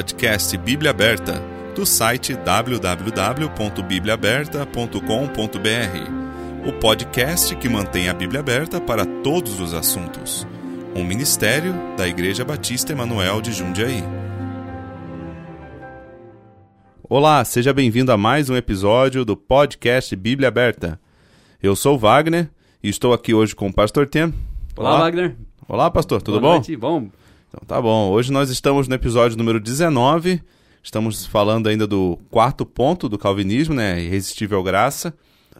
podcast Bíblia Aberta, do site www.bibliaaberta.com.br. O podcast que mantém a Bíblia aberta para todos os assuntos. Um ministério da Igreja Batista Emanuel de Jundiaí. Olá, seja bem-vindo a mais um episódio do podcast Bíblia Aberta. Eu sou Wagner e estou aqui hoje com o Pastor Tem. Olá, Olá, Wagner. Olá, pastor, tudo Boa bom? Noite. Bom. Então tá bom. Hoje nós estamos no episódio número 19. Estamos falando ainda do quarto ponto do calvinismo, né? Irresistível graça.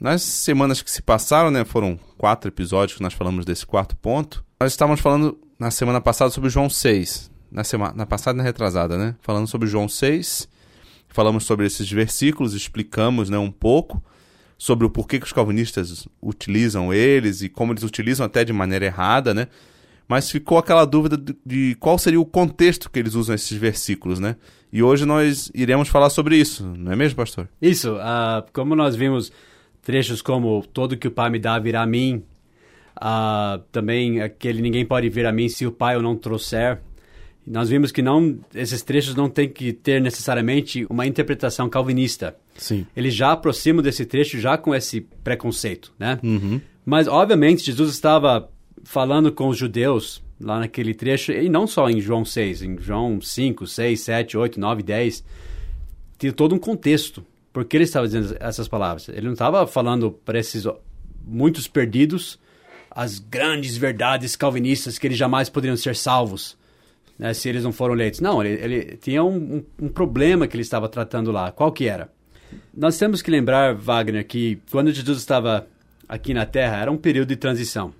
Nas semanas que se passaram, né, foram quatro episódios que nós falamos desse quarto ponto. Nós estávamos falando na semana passada sobre João 6. Na semana na passada na retrasada, né? Falando sobre João 6. Falamos sobre esses versículos, explicamos, né, um pouco sobre o porquê que os calvinistas utilizam eles e como eles utilizam até de maneira errada, né? Mas ficou aquela dúvida de, qual seria o contexto que eles usam esses versículos, né? E hoje nós iremos falar sobre isso, não é mesmo, pastor? Isso, uh, como nós vimos trechos como todo que o Pai me dá virá a mim, uh, também aquele ninguém pode vir a mim se o Pai o não trouxer. Nós vimos que não esses trechos não têm que ter necessariamente uma interpretação calvinista. Sim. Eles já aproximam desse trecho já com esse preconceito, né? Uhum. Mas obviamente Jesus estava falando com os judeus lá naquele trecho, e não só em João 6, em João 5, 6, 7, 8, 9, 10, tinha todo um contexto. Por que ele estava dizendo essas palavras? Ele não estava falando para esses muitos perdidos as grandes verdades calvinistas que eles jamais poderiam ser salvos né, se eles não foram eleitos. Não, ele, ele tinha um, um, um problema que ele estava tratando lá. Qual que era? Nós temos que lembrar, Wagner, que quando Jesus estava aqui na Terra, era um período de transição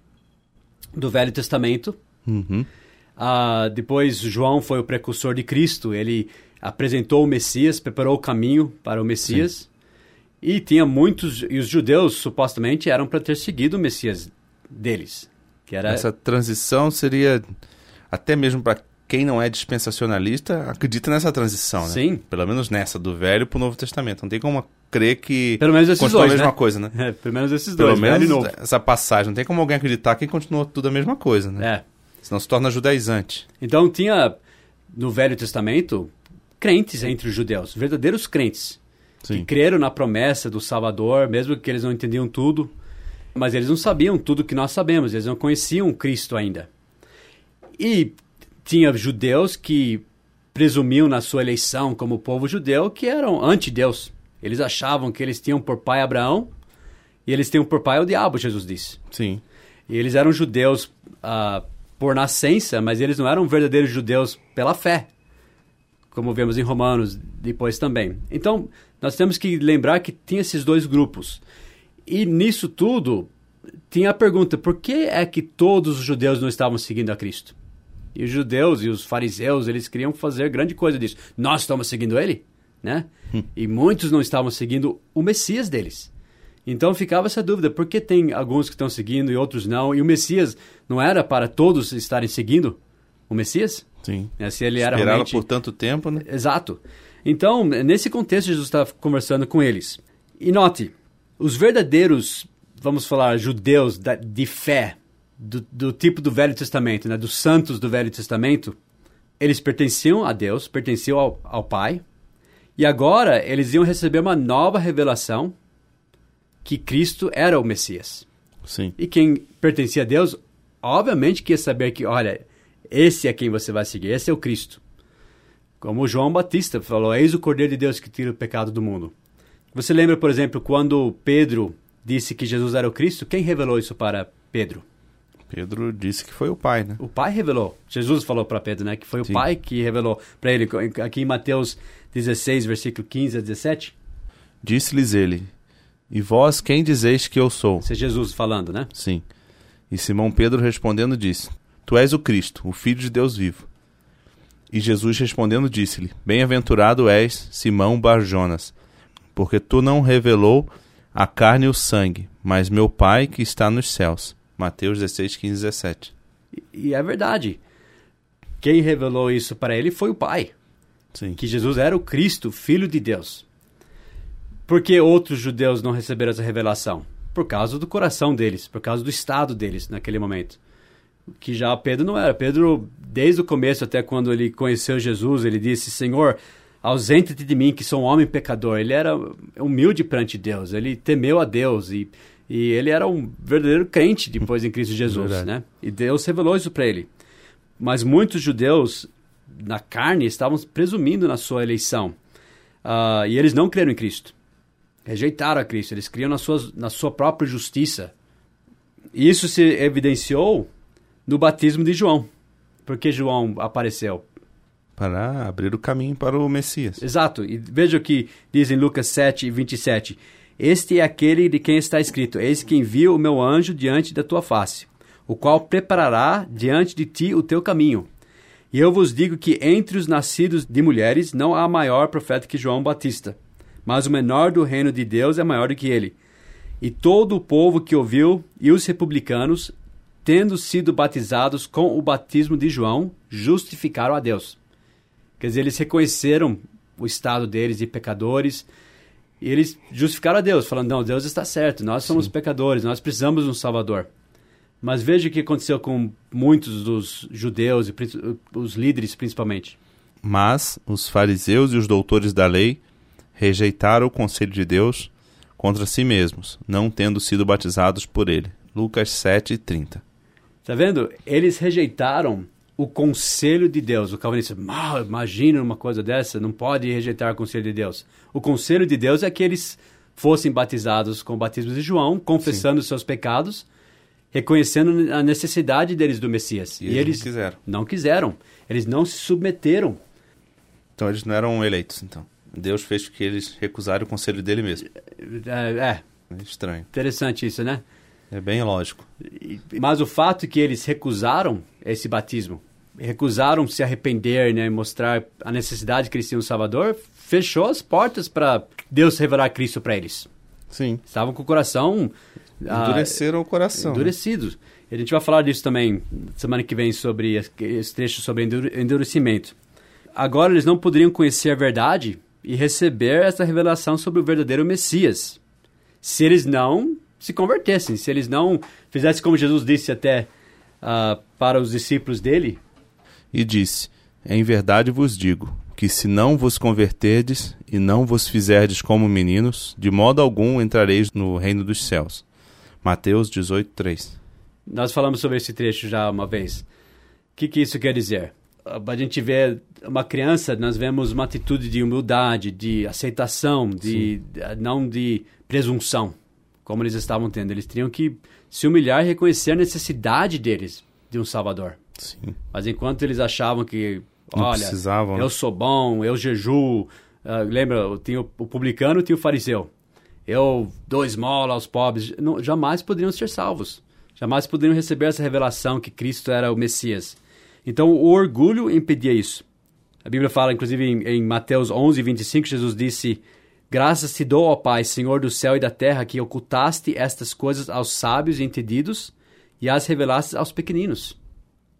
do Velho Testamento. Uhum. Uh, depois, João foi o precursor de Cristo. Ele apresentou o Messias, preparou o caminho para o Messias. Sim. E tinha muitos, e os judeus supostamente eram para ter seguido o Messias deles. Que era... Essa transição seria, até mesmo para quem não é dispensacionalista, acredita nessa transição, né? Sim. Pelo menos nessa, do Velho para o Novo Testamento. Não tem como crer que pelo menos esses dois, a mesma né? coisa, né? É, pelo menos esses pelo dois, menos novo. essa passagem. Não tem como alguém acreditar que continuou tudo a mesma coisa, né? É. Senão se torna judaizante. Então tinha no Velho Testamento crentes entre os judeus, verdadeiros crentes. Sim. Que creram na promessa do Salvador, mesmo que eles não entendiam tudo. Mas eles não sabiam tudo que nós sabemos, eles não conheciam Cristo ainda. E tinha judeus que presumiam na sua eleição como povo judeu que eram anti-Deus. Eles achavam que eles tinham por pai Abraão e eles tinham por pai o diabo, Jesus disse. Sim. E eles eram judeus uh, por nascença, mas eles não eram verdadeiros judeus pela fé, como vemos em Romanos depois também. Então, nós temos que lembrar que tinha esses dois grupos. E nisso tudo, tinha a pergunta: por que é que todos os judeus não estavam seguindo a Cristo? E os judeus e os fariseus, eles queriam fazer grande coisa disso. Nós estamos seguindo ele, né? Hum. E muitos não estavam seguindo o Messias deles. Então ficava essa dúvida, por que tem alguns que estão seguindo e outros não? E o Messias não era para todos estarem seguindo o Messias? Sim. É, se ele era Esperava realmente... por tanto tempo, né? Exato. Então, nesse contexto, Jesus está conversando com eles. E note, os verdadeiros, vamos falar, judeus de fé, do, do, tipo do Velho Testamento, né, dos santos do Velho Testamento, eles pertenciam a Deus, pertenciam ao, ao Pai, e agora eles iam receber uma nova revelação que Cristo era o Messias. Sim. E quem pertencia a Deus, obviamente quer saber que, olha, esse é quem você vai seguir, esse é o Cristo. Como João Batista falou, eis o Cordeiro de Deus que tira o pecado do mundo. Você lembra, por exemplo, quando Pedro disse que Jesus era o Cristo? Quem revelou isso para Pedro? Pedro disse que foi o pai, né? O pai revelou. Jesus falou para Pedro, né? Que foi Sim. o pai que revelou para ele. Aqui em Mateus 16, versículo 15 a 17. Disse-lhes ele: E vós quem dizeis que eu sou? Isso é Jesus falando, né? Sim. E Simão Pedro respondendo disse: Tu és o Cristo, o Filho de Deus vivo. E Jesus respondendo disse-lhe: Bem-aventurado és, Simão Barjonas, porque tu não revelou a carne e o sangue, mas meu Pai que está nos céus. Mateus 16, 15, 17. E, e é verdade. Quem revelou isso para ele foi o Pai. Sim. Que Jesus era o Cristo, Filho de Deus. Por que outros judeus não receberam essa revelação? Por causa do coração deles, por causa do estado deles naquele momento. Que já Pedro não era. Pedro, desde o começo até quando ele conheceu Jesus, ele disse: Senhor, ausente-te de mim, que sou um homem pecador. Ele era humilde perante Deus, ele temeu a Deus e, e ele era um verdadeiro crente depois em Cristo Jesus, Verdade. né? E Deus revelou isso para ele. Mas muitos judeus na carne estavam presumindo na sua eleição. Ah, e eles não creram em Cristo. Rejeitaram a Cristo. Eles criam na sua, na sua própria justiça. E isso se evidenciou no batismo de João. Porque João apareceu. Para abrir o caminho para o Messias. Exato. E veja o que diz em Lucas 7, 27. Este é aquele de quem está escrito: Eis que envio o meu anjo diante da tua face, o qual preparará diante de ti o teu caminho. E eu vos digo que entre os nascidos de mulheres não há maior profeta que João Batista, mas o menor do reino de Deus é maior do que ele. E todo o povo que ouviu e os republicanos, tendo sido batizados com o batismo de João, justificaram a Deus. Quer dizer, eles reconheceram o estado deles de pecadores e eles justificaram a Deus, falando: não, Deus está certo, nós somos pecadores, nós precisamos de um Salvador. Mas veja o que aconteceu com muitos dos judeus e os líderes principalmente. Mas os fariseus e os doutores da lei rejeitaram o conselho de Deus contra si mesmos, não tendo sido batizados por ele. Lucas 7, 30. Tá vendo? Eles rejeitaram o conselho de Deus. O calvinista, ah, imagina uma coisa dessa, não pode rejeitar o conselho de Deus. O conselho de Deus é que eles fossem batizados com o batismo de João, confessando os seus pecados, reconhecendo a necessidade deles do Messias. E eles não quiseram. Não quiseram. Eles não se submeteram. Então eles não eram eleitos, então. Deus fez que eles recusaram o conselho dele mesmo. É, é É estranho. interessante isso, né? É bem lógico. Mas o fato que eles recusaram esse batismo, recusaram se arrepender, né, e mostrar a necessidade que eles tinham do Salvador, fechou as portas para Deus revelar Cristo para eles. Sim. Estavam com o coração ah, Endureceram o coração. endurecidos. A gente vai falar disso também semana que vem sobre es- esse trecho sobre endur- endurecimento. Agora eles não poderiam conhecer a verdade e receber essa revelação sobre o verdadeiro Messias. Se eles não se convertessem, se eles não fizessem como Jesus disse até ah, para os discípulos dele, E disse: Em verdade vos digo, que se não vos converterdes e não vos fizerdes como meninos, de modo algum entrareis no reino dos céus. Mateus 18, 3. Nós falamos sobre esse trecho já uma vez. O que, que isso quer dizer? Ah, A gente vê uma criança, nós vemos uma atitude de humildade, de aceitação, de ah, não de presunção, como eles estavam tendo. Eles teriam que se humilhar e reconhecer a necessidade deles de um Salvador. Sim. Mas enquanto eles achavam que, Não olha, precisavam, né? eu sou bom, eu jejuo, ah, lembra, tinha o, o publicano e tinha o fariseu. Eu dou esmola aos pobres. Não, jamais poderiam ser salvos. Jamais poderiam receber essa revelação que Cristo era o Messias. Então, o orgulho impedia isso. A Bíblia fala, inclusive, em, em Mateus 11, 25, Jesus disse: Graças te dou, ó Pai, Senhor do céu e da terra, que ocultaste estas coisas aos sábios e entendidos e as revelaste aos pequeninos.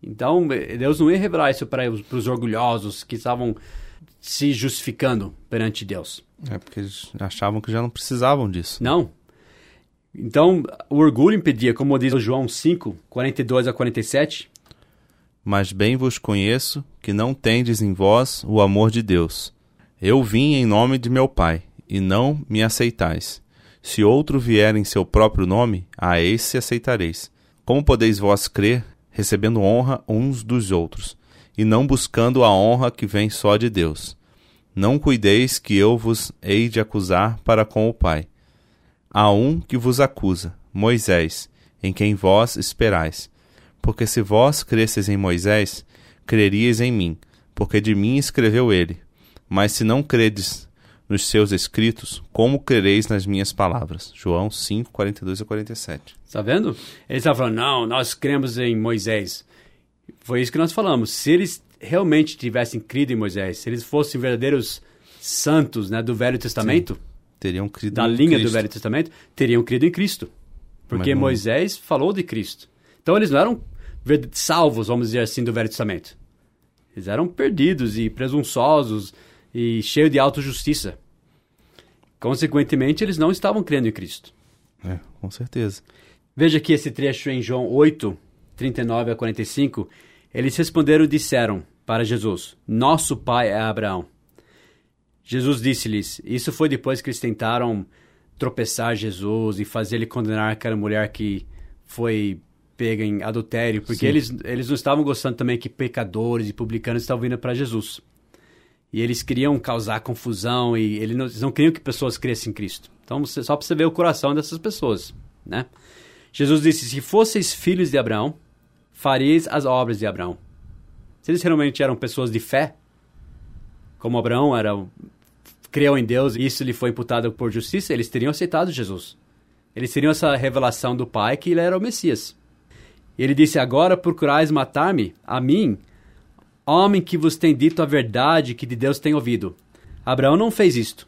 Então, Deus não ia revelar isso para os, orgulhosos que estavam se justificando perante Deus. É porque eles achavam que já não precisavam disso. Não. Então, o orgulho impedia, como diz João 5, 42 a 47, Mas bem vos conheço que não tendes em vós o amor de Deus. Eu vim em nome de meu Pai, e não me aceitais. Se outro vier em seu próprio nome, a esse aceitareis. Como podeis vós crer, recebendo honra uns dos outros, e não buscando a honra que vem só de Deus? Não cuideis que eu vos hei de acusar para com o Pai. Há um que vos acusa, Moisés, em quem vós esperais. Porque se vós cresceis em Moisés, creríeis em mim, porque de mim escreveu ele. Mas se não credes nos seus escritos, como crereis nas minhas palavras? João 5, 42 a 47. Está vendo? Eles estavam falando, não, nós cremos em Moisés. Foi isso que nós falamos. Se eles realmente tivessem crido em Moisés, se eles fossem verdadeiros santos né, do Velho Testamento, Teriam crido da linha do Cristo. Velho Testamento, teriam crido em Cristo. Porque não- Moisés falou de Cristo. Então eles não eram salvos, vamos dizer assim, do Velho Testamento. Eles eram perdidos e presunçosos e cheios de autojustiça. Consequentemente, eles não estavam crendo em Cristo. É, com certeza. Veja aqui esse trecho em João 8, 39 a 45, eles responderam e disseram para Jesus: Nosso pai é Abraão. Jesus disse-lhes: Isso foi depois que eles tentaram tropeçar Jesus e fazer ele condenar aquela mulher que foi pega em adultério, porque eles, eles não estavam gostando também que pecadores e publicanos estavam vindo para Jesus. E eles queriam causar confusão e eles não, eles não queriam que pessoas crescem em Cristo. Então, só para você ver o coração dessas pessoas, né? Jesus disse: Se fosseis filhos de Abraão, faríeis as obras de Abraão. Se eles realmente eram pessoas de fé, como Abraão era, creu em Deus e isso lhe foi imputado por justiça, eles teriam aceitado Jesus. Eles teriam essa revelação do Pai que ele era o Messias. Ele disse: Agora procurais matar-me, a mim, homem que vos tem dito a verdade que de Deus tem ouvido. Abraão não fez isto.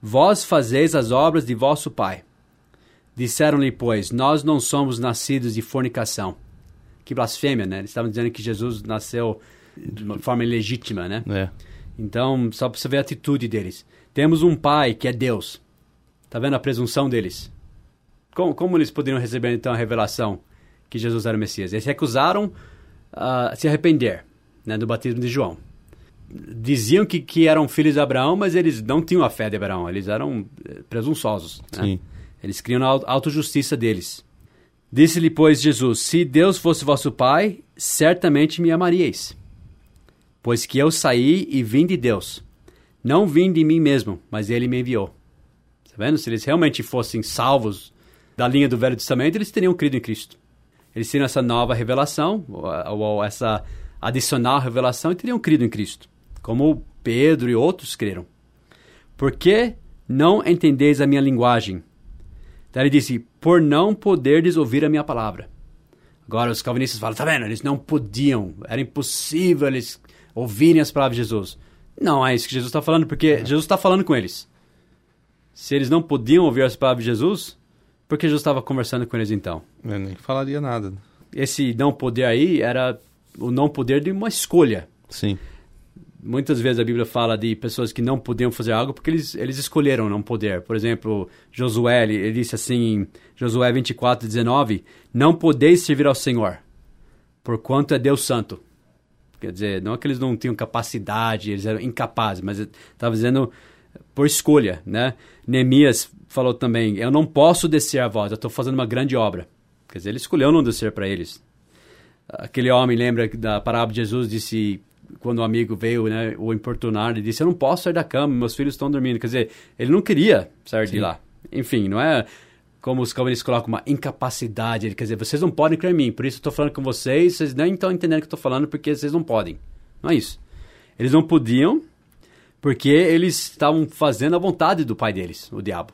Vós fazeis as obras de vosso pai. Disseram-lhe, pois, nós não somos nascidos de fornicação. Que blasfêmia, né? Eles estavam dizendo que Jesus nasceu de uma forma ilegítima, né? É. Então, só para você ver a atitude deles. Temos um pai que é Deus. Tá vendo a presunção deles? Como, como eles poderiam receber então a revelação que Jesus era o Messias? Eles recusaram uh, se arrepender né, do batismo de João. Diziam que, que eram filhos de Abraão, mas eles não tinham a fé de Abraão. Eles eram eh, presunçosos. Né? Eles criam a autojustiça deles. Disse-lhe, pois, Jesus: Se Deus fosse vosso Pai, certamente me amaríeis. Pois que eu saí e vim de Deus. Não vim de mim mesmo, mas ele me enviou. Está vendo? Se eles realmente fossem salvos da linha do Velho Testamento, eles teriam crido em Cristo. Eles teriam essa nova revelação, ou, ou essa adicional revelação, e teriam crido em Cristo. Como Pedro e outros creram. Por que não entendeis a minha linguagem? Daí ele disse, por não poderdes ouvir a minha palavra. Agora os calvinistas falam, tá vendo? Eles não podiam, era impossível eles ouvirem as palavras de Jesus. Não é isso que Jesus está falando, porque é. Jesus está falando com eles. Se eles não podiam ouvir as palavras de Jesus, por que Jesus estava conversando com eles então? Eu nem falaria nada. Esse não poder aí era o não poder de uma escolha. Sim. Muitas vezes a Bíblia fala de pessoas que não podiam fazer algo porque eles, eles escolheram não poder. Por exemplo, Josué, ele, disse assim, Josué 24, 19, Não podeis servir ao Senhor, porquanto é Deus santo. Quer dizer, não é que eles não tinham capacidade, eles eram incapazes, mas estava dizendo por escolha, né? Neemias falou também, eu não posso descer a voz, eu estou fazendo uma grande obra. Quer dizer, ele escolheu não descer para eles. Aquele homem, lembra da parábola de Jesus, disse, quando o amigo veio né, o importunar, ele disse, eu não posso sair da cama, meus filhos estão dormindo. Quer dizer, ele não queria sair Sim. de lá. Enfim, não é como os calvinistas colocam, uma incapacidade. Ele quer dizer, vocês não podem crer em mim, por isso estou falando com vocês, vocês nem estão entendendo o que estou falando, porque vocês não podem. Não é isso. Eles não podiam, porque eles estavam fazendo a vontade do pai deles, o diabo.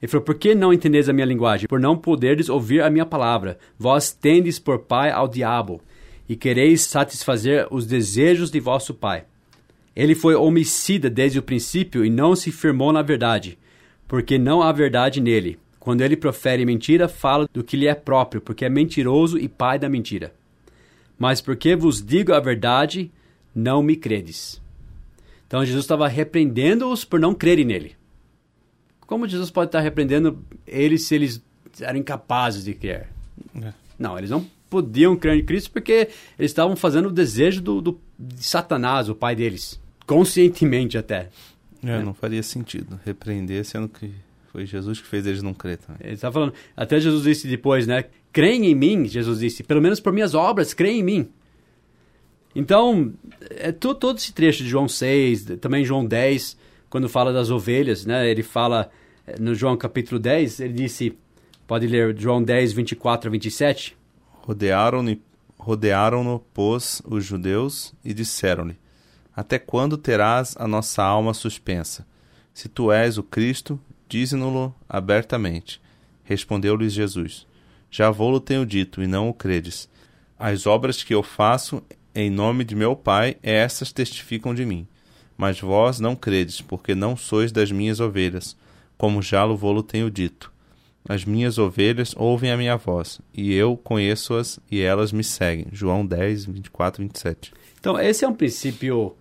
Ele falou, por que não entendeis a minha linguagem? Por não poderes ouvir a minha palavra. Vós tendes por pai ao diabo, e quereis satisfazer os desejos de vosso pai. Ele foi homicida desde o princípio e não se firmou na verdade, porque não há verdade nele. Quando ele profere mentira, fala do que lhe é próprio, porque é mentiroso e pai da mentira. Mas porque vos digo a verdade, não me credes. Então Jesus estava repreendendo-os por não crerem nele. Como Jesus pode estar repreendendo eles se eles eram incapazes de crer? É. Não, eles não podiam crer em Cristo porque eles estavam fazendo o desejo do, do de Satanás, o pai deles. Conscientemente até. É, é, não faria sentido repreender, sendo que foi Jesus que fez eles não crer também. Ele está falando, até Jesus disse depois, né? Creem em mim, Jesus disse, pelo menos por minhas obras, creem em mim. Então, é todo, todo esse trecho de João 6, também João 10, quando fala das ovelhas, né? Ele fala, no João capítulo 10, ele disse, pode ler João 10, 24 a 27. Rodearam-no, rodearam pois, os judeus e disseram-lhe, até quando terás a nossa alma suspensa? Se tu és o Cristo, dize-no-lo abertamente. Respondeu-lhes Jesus: Já vou-lo tenho dito, e não o credes. As obras que eu faço em nome de meu Pai, essas testificam de mim. Mas vós não credes, porque não sois das minhas ovelhas, como já vou-lo tenho dito. As minhas ovelhas ouvem a minha voz, e eu conheço-as e elas me seguem. João 10, 24, 27. Então, esse é um princípio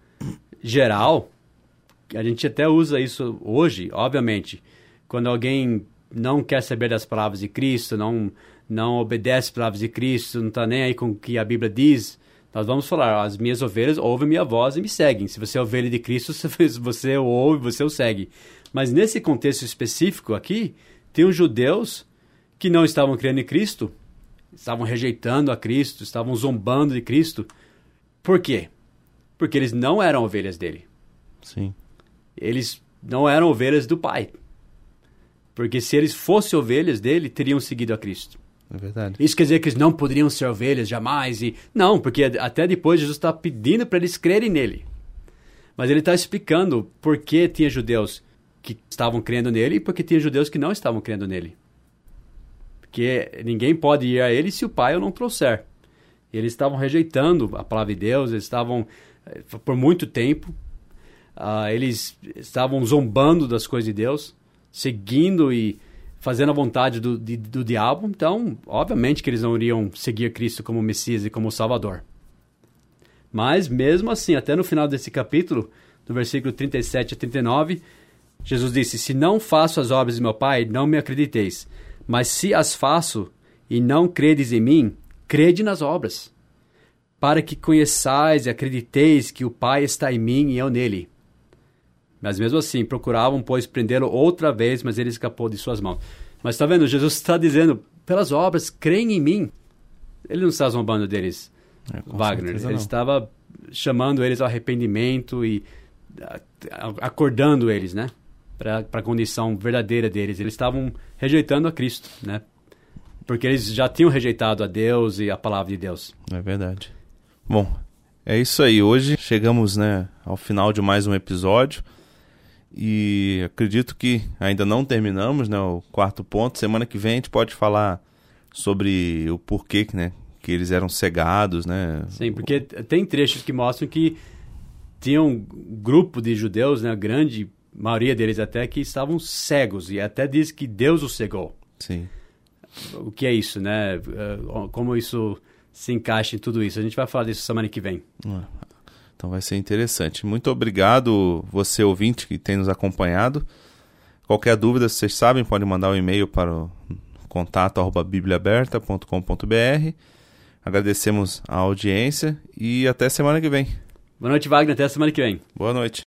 geral, a gente até usa isso hoje, obviamente. Quando alguém não quer saber das palavras de Cristo, não, não obedece às palavras de Cristo, não está nem aí com o que a Bíblia diz, nós vamos falar, as minhas ovelhas ouvem minha voz e me seguem. Se você é ovelha de Cristo, você o ouve, você o segue. Mas nesse contexto específico aqui, tem os judeus que não estavam crendo em Cristo, estavam rejeitando a Cristo, estavam zombando de Cristo. Por quê? Porque eles não eram ovelhas dele. Sim. Eles não eram ovelhas do Pai. Porque se eles fossem ovelhas dele, teriam seguido a Cristo. É verdade. Isso quer dizer que eles não poderiam ser ovelhas jamais. E Não, porque até depois Jesus está pedindo para eles crerem nele. Mas ele está explicando por que tinha judeus que estavam crendo nele e por que tinha judeus que não estavam crendo nele. Porque ninguém pode ir a ele se o pai o não trouxer. Eles estavam rejeitando a palavra de Deus, eles estavam, eh, por muito tempo, uh, eles estavam zombando das coisas de Deus, seguindo e fazendo a vontade do, de, do diabo, então, obviamente que eles não iriam seguir Cristo como Messias e como Salvador. Mas, mesmo assim, até no final desse capítulo, no versículo 37 a 39, Jesus disse: Se não faço as obras de meu Pai, não me acrediteis. Mas se as faço e não credes em mim, crede nas obras, para que conheçais e acrediteis que o Pai está em mim e eu nele. Mas mesmo assim, procuravam, pois, prendê-lo outra vez, mas ele escapou de suas mãos. Mas está vendo, Jesus está dizendo, pelas obras, creem em mim. Ele não está zombando deles, é, Wagner. Ele não. estava chamando eles ao arrependimento e acordando eles, né? Para a condição verdadeira deles. Eles estavam rejeitando a Cristo, né? Porque eles já tinham rejeitado a Deus e a palavra de Deus. É verdade. Bom, é isso aí. Hoje chegamos né, ao final de mais um episódio. E acredito que ainda não terminamos, né? O quarto ponto. Semana que vem a gente pode falar sobre o porquê, né? Que eles eram cegados, né? Sim, porque tem trechos que mostram que tinha um grupo de judeus, né? Grande maioria deles até que estavam cegos e até diz que Deus os cegou. Sim. O que é isso, né? Eh, como isso se encaixa em tudo isso? A gente vai falar disso semana que vem. Ah, então vai ser interessante. Muito obrigado, você ouvinte que tem nos acompanhado. Qualquer dúvida, vocês sabem, podem mandar um e-mail para o contato bibliaaberta.com.br. Agradecemos a audiência e até semana que vem. Boa noite, Wagner. Até semana que vem. Boa noite.